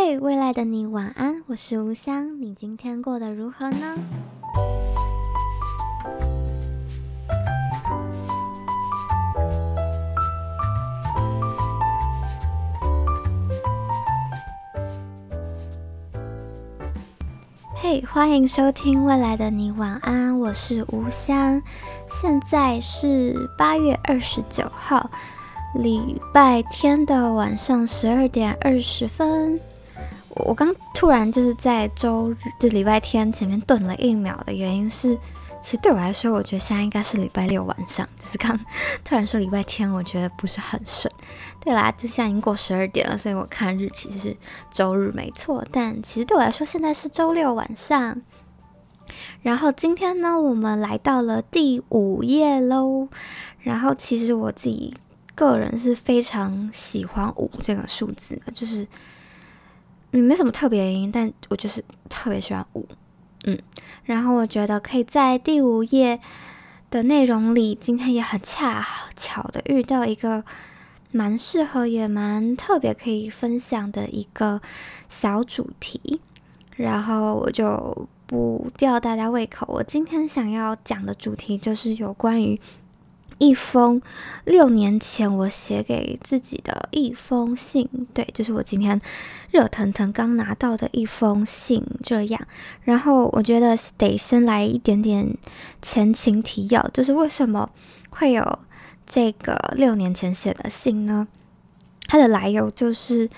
嘿未来的你晚安，我是吴香，你今天过得如何呢？嘿欢迎收听《未来的你晚安》，我是吴香，现在是八月二十九号，礼拜天的晚上十二点二十分。我刚突然就是在周日，就礼拜天前面顿了一秒的原因是，其实对我来说，我觉得现在应该是礼拜六晚上。就是刚突然说礼拜天，我觉得不是很顺。对啦，就现在已经过十二点了，所以我看日期是周日没错。但其实对我来说，现在是周六晚上。然后今天呢，我们来到了第五页喽。然后其实我自己个人是非常喜欢五这个数字的，就是。嗯，没什么特别原因，但我就是特别喜欢五，嗯，然后我觉得可以在第五页的内容里，今天也很恰巧的遇到一个蛮适合也蛮特别可以分享的一个小主题，然后我就不吊大家胃口，我今天想要讲的主题就是有关于。一封六年前我写给自己的一封信，对，就是我今天热腾腾刚拿到的一封信，这样。然后我觉得得先来一点点前情提要，就是为什么会有这个六年前写的信呢？它的来由就是。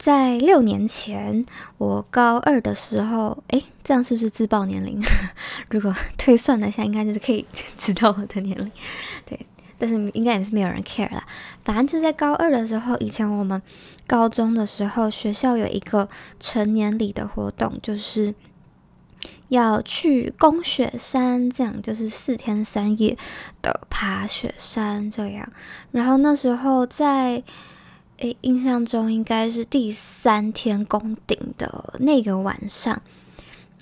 在六年前，我高二的时候，诶，这样是不是自报年龄？如果推算了一下，应该就是可以知道我的年龄。对，但是应该也是没有人 care 啦。反正就在高二的时候，以前我们高中的时候，学校有一个成年礼的活动，就是要去攻雪山，这样就是四天三夜的爬雪山这样。然后那时候在。诶，印象中应该是第三天攻顶的那个晚上，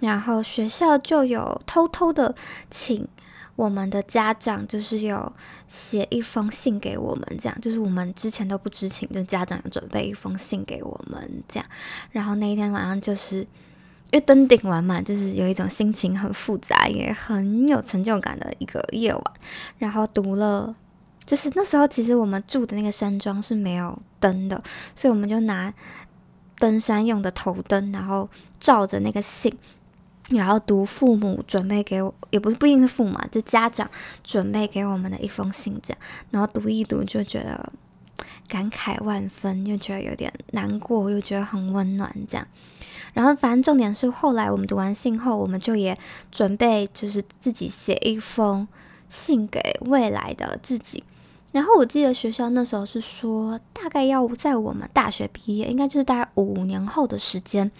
然后学校就有偷偷的请我们的家长，就是有写一封信给我们，这样就是我们之前都不知情，就家长有准备一封信给我们，这样。然后那一天晚上，就是因为登顶完嘛，就是有一种心情很复杂，也很有成就感的一个夜晚，然后读了。就是那时候，其实我们住的那个山庄是没有灯的，所以我们就拿登山用的头灯，然后照着那个信，然后读父母准备给我，也不是不一定是父母嘛，就家长准备给我们的一封信这样，然后读一读就觉得感慨万分，又觉得有点难过，又觉得很温暖这样。然后反正重点是后来我们读完信后，我们就也准备就是自己写一封信给未来的自己。然后我记得学校那时候是说，大概要在我们大学毕业，应该就是大概五年后的时间，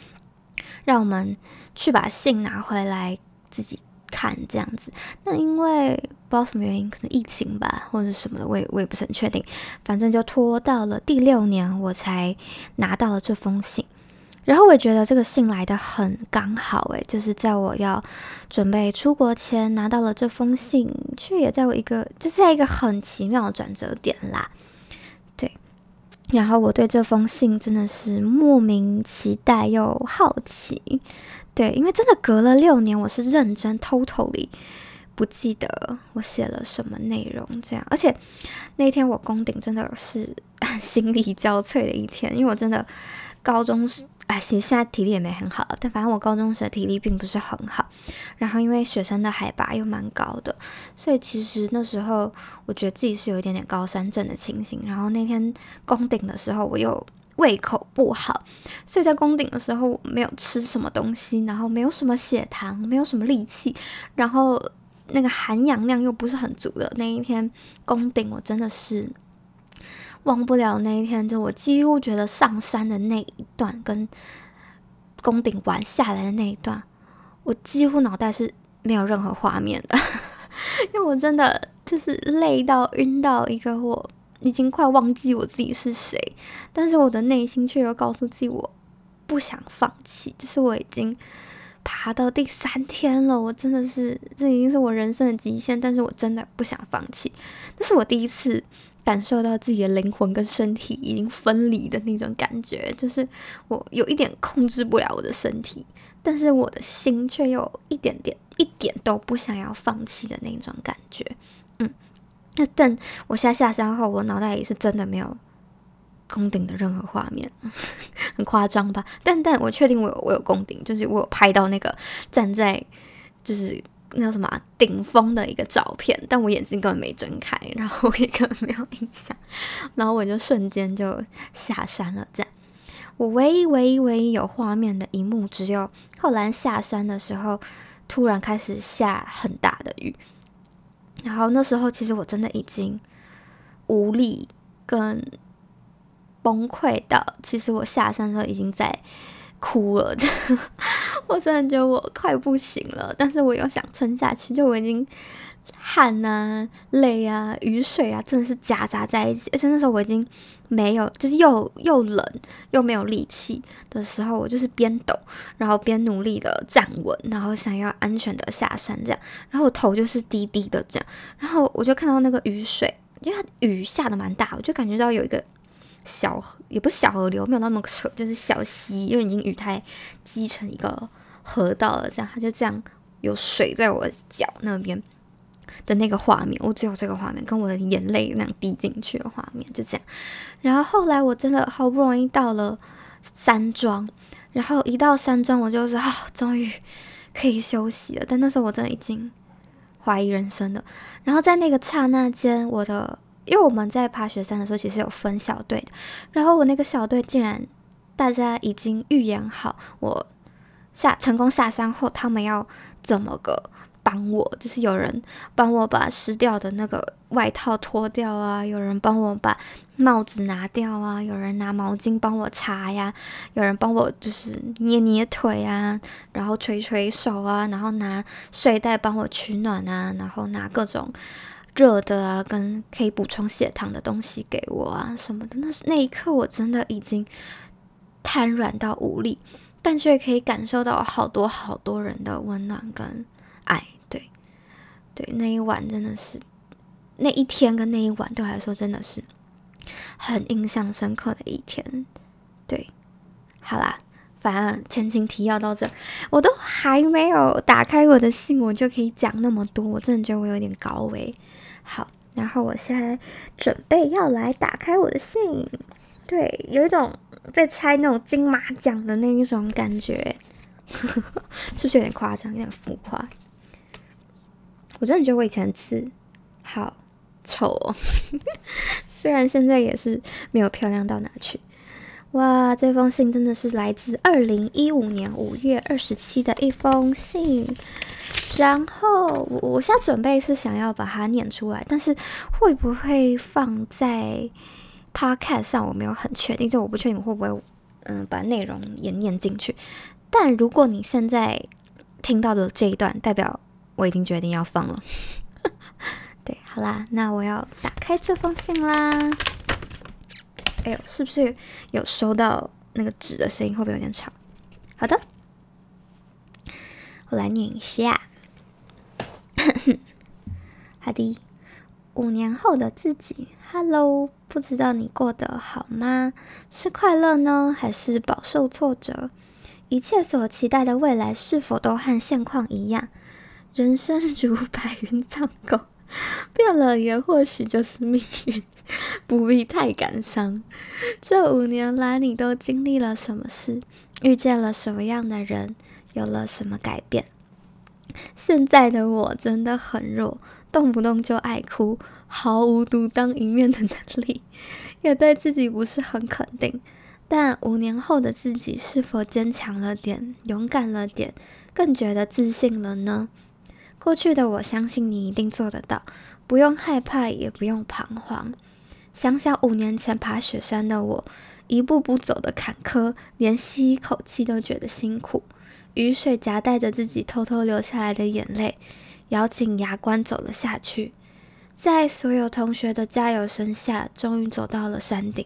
让我们去把信拿回来自己看这样子。那因为不知道什么原因，可能疫情吧，或者什么的，我也我也不是很确定。反正就拖到了第六年，我才拿到了这封信。然后我也觉得这个信来的很刚好，诶，就是在我要准备出国前拿到了这封信，却也在我一个就是在一个很奇妙的转折点啦，对。然后我对这封信真的是莫名期待又好奇，对，因为真的隔了六年，我是认真 totally 不记得我写了什么内容这样，而且那天我攻顶真的是 心力交瘁的一天，因为我真的高中时。哎，其实现在体力也没很好，但反正我高中时的体力并不是很好。然后因为雪山的海拔又蛮高的，所以其实那时候我觉得自己是有一点点高山症的情形。然后那天攻顶的时候，我又胃口不好，所以在攻顶的时候我没有吃什么东西，然后没有什么血糖，没有什么力气，然后那个含氧量又不是很足的那一天攻顶，我真的是。忘不了那一天，就我几乎觉得上山的那一段跟攻顶完下来的那一段，我几乎脑袋是没有任何画面的，因为我真的就是累到晕到一个，我已经快忘记我自己是谁，但是我的内心却又告诉自己我不想放弃，就是我已经爬到第三天了，我真的是这已经是我人生的极限，但是我真的不想放弃，那是我第一次。感受到自己的灵魂跟身体已经分离的那种感觉，就是我有一点控制不了我的身体，但是我的心却有一点点、一点都不想要放弃的那种感觉。嗯，那但我下下山后，我脑袋里是真的没有攻顶的任何画面，很夸张吧？但但我确定我有我有攻顶，就是我有拍到那个站在就是。那叫什么顶峰的一个照片，但我眼睛根本没睁开，然后我也根本没有印象，然后我就瞬间就下山了。这样，我唯一唯一唯一有画面的一幕，只有后来下山的时候，突然开始下很大的雨，然后那时候其实我真的已经无力跟崩溃到，其实我下山的时候已经在。哭了，我真的觉得我快不行了，但是我又想撑下去，就我已经汗啊、泪啊、雨水啊，真的是夹杂在一起，而且那时候我已经没有，就是又又冷又没有力气的时候，我就是边抖，然后边努力的站稳，然后想要安全的下山这样，然后我头就是低低的这样，然后我就看到那个雨水，因为它雨下的蛮大，我就感觉到有一个。小河也不是小河流，没有那么扯，就是小溪，因为已经雨太积成一个河道了，这样它就这样有水在我脚那边的那个画面，我只有这个画面，跟我的眼泪那样滴进去的画面，就这样。然后后来我真的好不容易到了山庄，然后一到山庄，我就是啊，终于可以休息了。但那时候我真的已经怀疑人生了。然后在那个刹那间，我的。因为我们在爬雪山的时候，其实有分小队的。然后我那个小队竟然大家已经预演好，我下成功下山后，他们要怎么个帮我？就是有人帮我把湿掉的那个外套脱掉啊，有人帮我把帽子拿掉啊，有人拿毛巾帮我擦呀，有人帮我就是捏捏腿啊，然后捶捶手啊，然后拿睡袋帮我取暖啊，然后拿各种。热的啊，跟可以补充血糖的东西给我啊，什么的。那是那一刻，我真的已经瘫软到无力，但却可以感受到好多好多人的温暖跟爱。对，对，那一晚真的是，那一天跟那一晚对我来说真的是很印象深刻的一天。对，好啦，反正前情提要到这儿，我都还没有打开我的信，我就可以讲那么多，我真的觉得我有点高危。好，然后我现在准备要来打开我的信，对，有一种在拆那种金马奖的那一种感觉，是不是有点夸张，有点浮夸？我真的觉得我以前字好丑哦，虽然现在也是没有漂亮到哪去。哇，这封信真的是来自二零一五年五月二十七的一封信。然后我我现在准备是想要把它念出来，但是会不会放在 podcast 上，我没有很确定，就我不确定会不会嗯把内容也念进去。但如果你现在听到的这一段，代表我已经决定要放了。对，好啦，那我要打开这封信啦。是不是有收到那个纸的声音？会不会有点吵？好的，我来念一下。好的，五年后的自己，Hello，不知道你过得好吗？是快乐呢，还是饱受挫折？一切所期待的未来是否都和现况一样？人生如白云苍狗，变了也或许就是命运，不必太感伤。这五年来，你都经历了什么事？遇见了什么样的人？有了什么改变？现在的我真的很弱，动不动就爱哭，毫无独当一面的能力，也对自己不是很肯定。但五年后的自己是否坚强了点、勇敢了点、更觉得自信了呢？过去的我相信你一定做得到，不用害怕，也不用彷徨。想想五年前爬雪山的我，一步步走的坎坷，连吸一口气都觉得辛苦。雨水夹带着自己偷偷流下来的眼泪，咬紧牙关走了下去。在所有同学的加油声下，终于走到了山顶。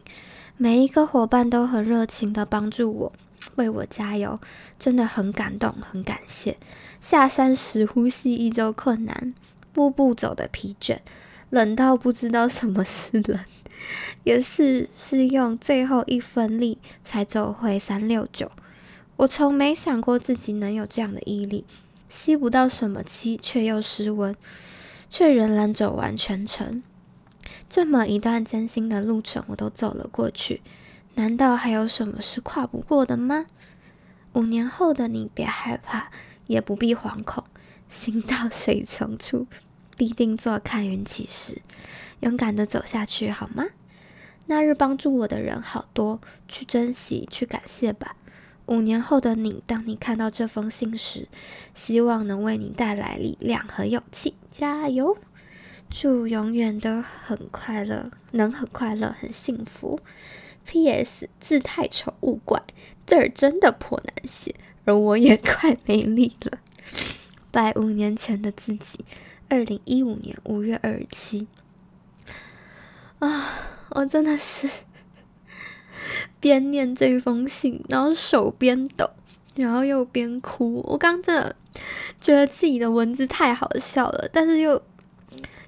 每一个伙伴都很热情地帮助我，为我加油，真的很感动，很感谢。下山时呼吸依旧困难，步步走得疲倦，冷到不知道什么是冷，也是是用最后一分力才走回三六九。我从没想过自己能有这样的毅力，吸不到什么气，却又失温，却仍然走完全程。这么一段艰辛的路程，我都走了过去，难道还有什么是跨不过的吗？五年后的你，别害怕，也不必惶恐，行到水穷处，必定坐看云起时，勇敢的走下去，好吗？那日帮助我的人好多，去珍惜，去感谢吧。五年后的你，当你看到这封信时，希望能为你带来力量和勇气。加油！祝永远都很快乐，能很快乐，很幸福。P.S. 字太丑，勿怪，字儿真的颇难写，而我也 快没力了。拜五年前的自己，二零一五年五月二十七。啊，我真的是 边念这封信，然后手边抖，然后又边哭。我刚真的觉得自己的文字太好笑了，但是又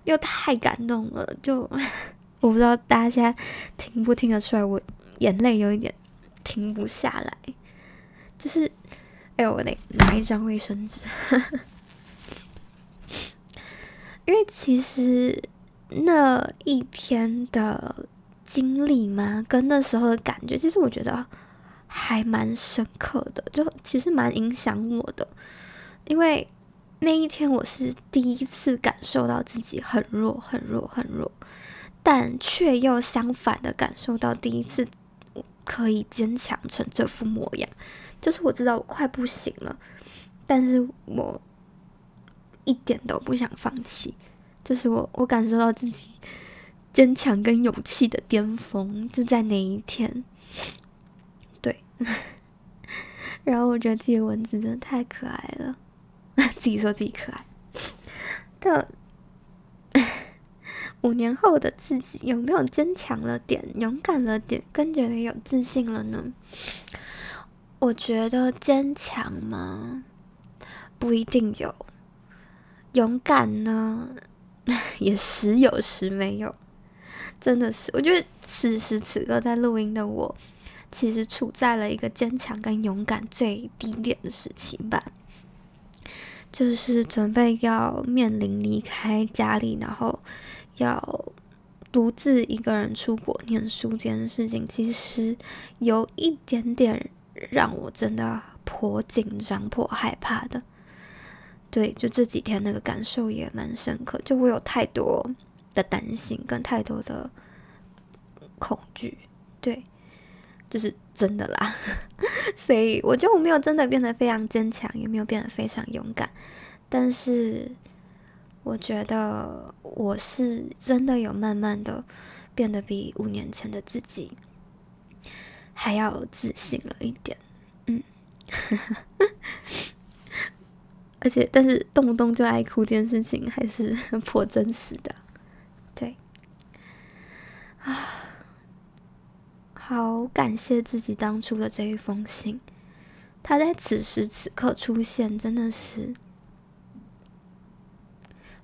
又太感动了，就。我不知道大家听不听得出来，我眼泪有一点停不下来，就是，哎呦，我得拿一张卫生纸，因为其实那一天的经历嘛，跟那时候的感觉，其实我觉得还蛮深刻的，就其实蛮影响我的，因为那一天我是第一次感受到自己很弱，很弱，很弱。但却又相反的感受到第一次可以坚强成这副模样，就是我知道我快不行了，但是我一点都不想放弃，就是我我感受到自己坚强跟勇气的巅峰就在那一天，对，然后我觉得自己的文字真的太可爱了，自己说自己可爱，但。五年后的自己有没有坚强了点、勇敢了点、更觉得有自信了呢？我觉得坚强吗，不一定有；勇敢呢，也时有时没有。真的是，我觉得此时此刻在录音的我，其实处在了一个坚强跟勇敢最低点的时期吧。就是准备要面临离开家里，然后。要独自一个人出国念书这件事情，其实有一点点让我真的颇紧张、颇害怕的。对，就这几天那个感受也蛮深刻。就我有太多的担心跟太多的恐惧，对，就是真的啦。所以我觉得我没有真的变得非常坚强，也没有变得非常勇敢，但是。我觉得我是真的有慢慢的变得比五年前的自己还要自信了一点，嗯，而且但是动不动就爱哭这件事情还是 颇真实的，对，啊，好感谢自己当初的这一封信，它在此时此刻出现，真的是。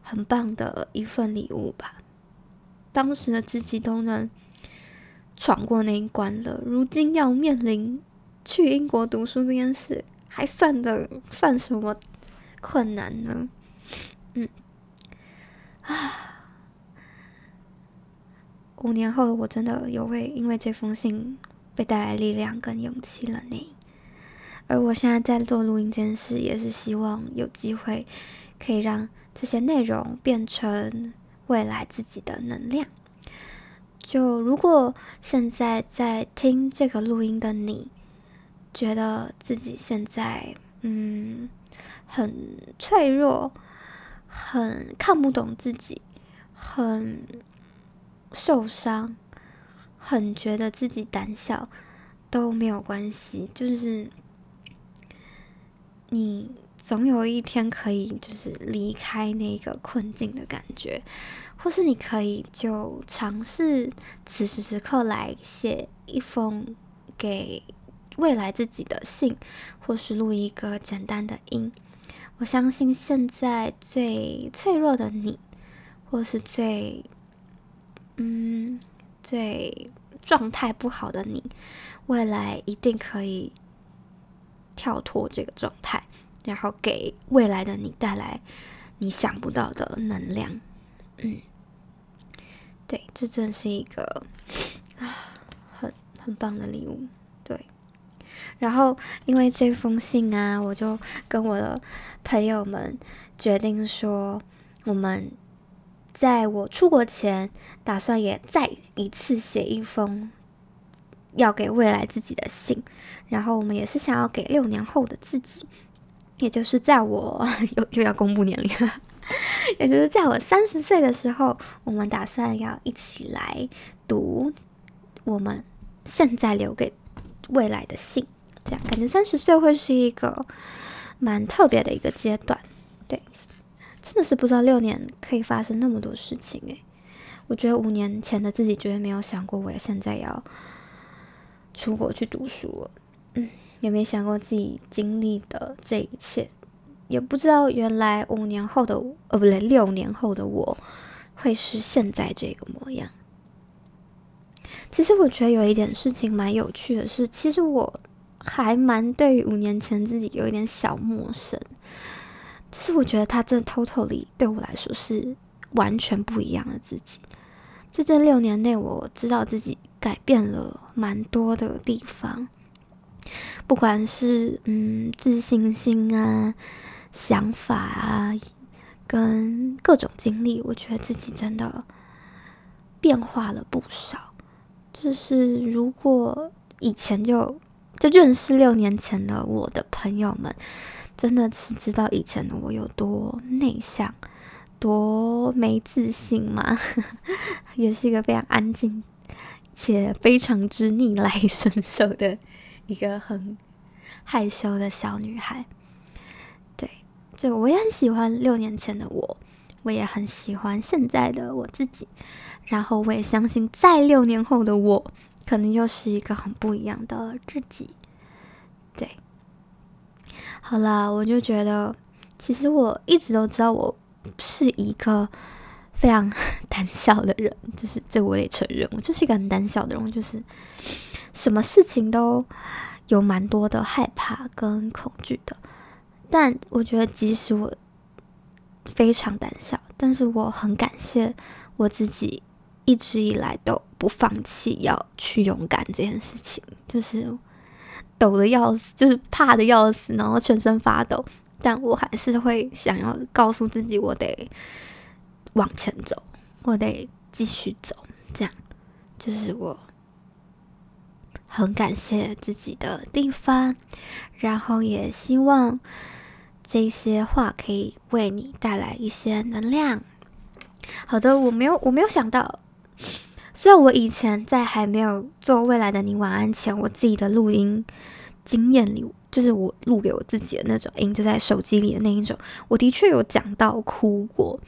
很棒的一份礼物吧，当时的自己都能闯过那一关了，如今要面临去英国读书这件事，还算得算什么困难呢？嗯，啊，五年后我真的有为因为这封信被带来力量跟勇气了呢。而我现在在做录音这件事，也是希望有机会可以让。这些内容变成未来自己的能量。就如果现在在听这个录音的你，觉得自己现在嗯很脆弱，很看不懂自己，很受伤，很觉得自己胆小，都没有关系，就是你。总有一天可以，就是离开那个困境的感觉，或是你可以就尝试此时此刻来写一封给未来自己的信，或是录一个简单的音。我相信现在最脆弱的你，或是最嗯最状态不好的你，未来一定可以跳脱这个状态，然后给未来的你带来你想不到的能量。嗯，对，这真是一个啊很很棒的礼物。对，然后因为这封信啊，我就跟我的朋友们决定说，我们在我出国前，打算也再一次写一封要给未来自己的信。然后我们也是想要给六年后的自己，也就是在我 又又要公布年龄了，也就是在我三十岁的时候，我们打算要一起来读我们现在留给未来的信。这样感觉三十岁会是一个蛮特别的一个阶段。对，真的是不知道六年可以发生那么多事情诶，我觉得五年前的自己绝对没有想过，我现在要出国去读书了。嗯，也没想过自己经历的这一切，也不知道原来五年后的，呃，不对，六年后的我会是现在这个模样。其实我觉得有一点事情蛮有趣的是，其实我还蛮对于五年前自己有一点小陌生。其实我觉得他真的 totally 对我来说是完全不一样的自己。在这六年内，我知道自己改变了蛮多的地方。不管是嗯自信心啊、想法啊，跟各种经历，我觉得自己真的变化了不少。就是如果以前就就认识六年前的我的朋友们，真的是知道以前的我有多内向、多没自信嘛，也是一个非常安静且非常之逆来顺受的。一个很害羞的小女孩，对，就我也很喜欢六年前的我，我也很喜欢现在的我自己，然后我也相信，在六年后的我，可能又是一个很不一样的自己。对，好了，我就觉得，其实我一直都知道，我是一个非常 胆小的人，就是这我也承认，我就是一个很胆小的人，就是。什么事情都有蛮多的害怕跟恐惧的，但我觉得即使我非常胆小，但是我很感谢我自己一直以来都不放弃要去勇敢这件事情，就是抖得要死，就是怕得要死，然后全身发抖，但我还是会想要告诉自己，我得往前走，我得继续走，这样就是我。很感谢自己的地方，然后也希望这些话可以为你带来一些能量。好的，我没有，我没有想到，虽然我以前在还没有做未来的你晚安前，我自己的录音经验里，就是我录给我自己的那种音，就在手机里的那一种，我的确有讲到哭过，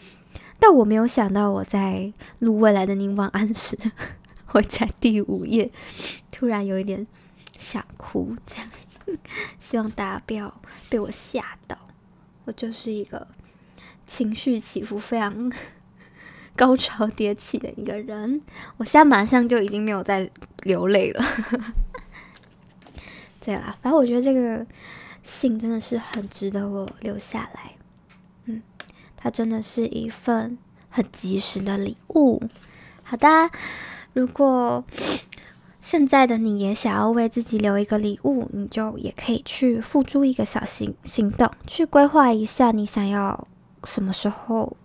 但我没有想到我在录未来的你晚安时。会在第五页突然有一点想哭，这样，希望大家不要被我吓到。我就是一个情绪起伏非常 高潮迭起的一个人。我现在马上就已经没有在流泪了。对啦，反正我觉得这个信真的是很值得我留下来。嗯，它真的是一份很及时的礼物。好的。如果现在的你也想要为自己留一个礼物，你就也可以去付诸一个小行行动，去规划一下你想要什么时候。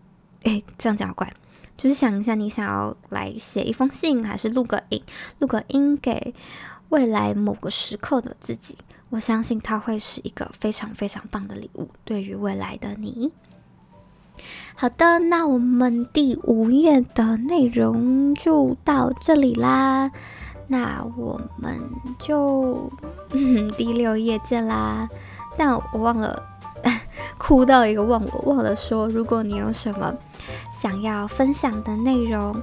诶，这样讲怪，就是想一下你想要来写一封信，还是录个音，录个音给未来某个时刻的自己。我相信它会是一个非常非常棒的礼物，对于未来的你。好的，那我们第五页的内容就到这里啦。那我们就嗯 第六页见啦。但我忘了，哭到一个忘我忘了说，如果你有什么想要分享的内容，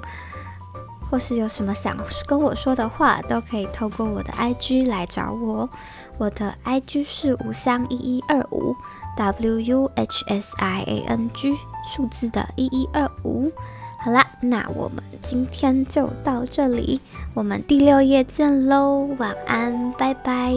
或是有什么想跟我说的话，都可以透过我的 IG 来找我。我的 IG 是五三一一二五。W U H S I A N G 数字的一一二五，好啦，那我们今天就到这里，我们第六页见喽，晚安，拜拜。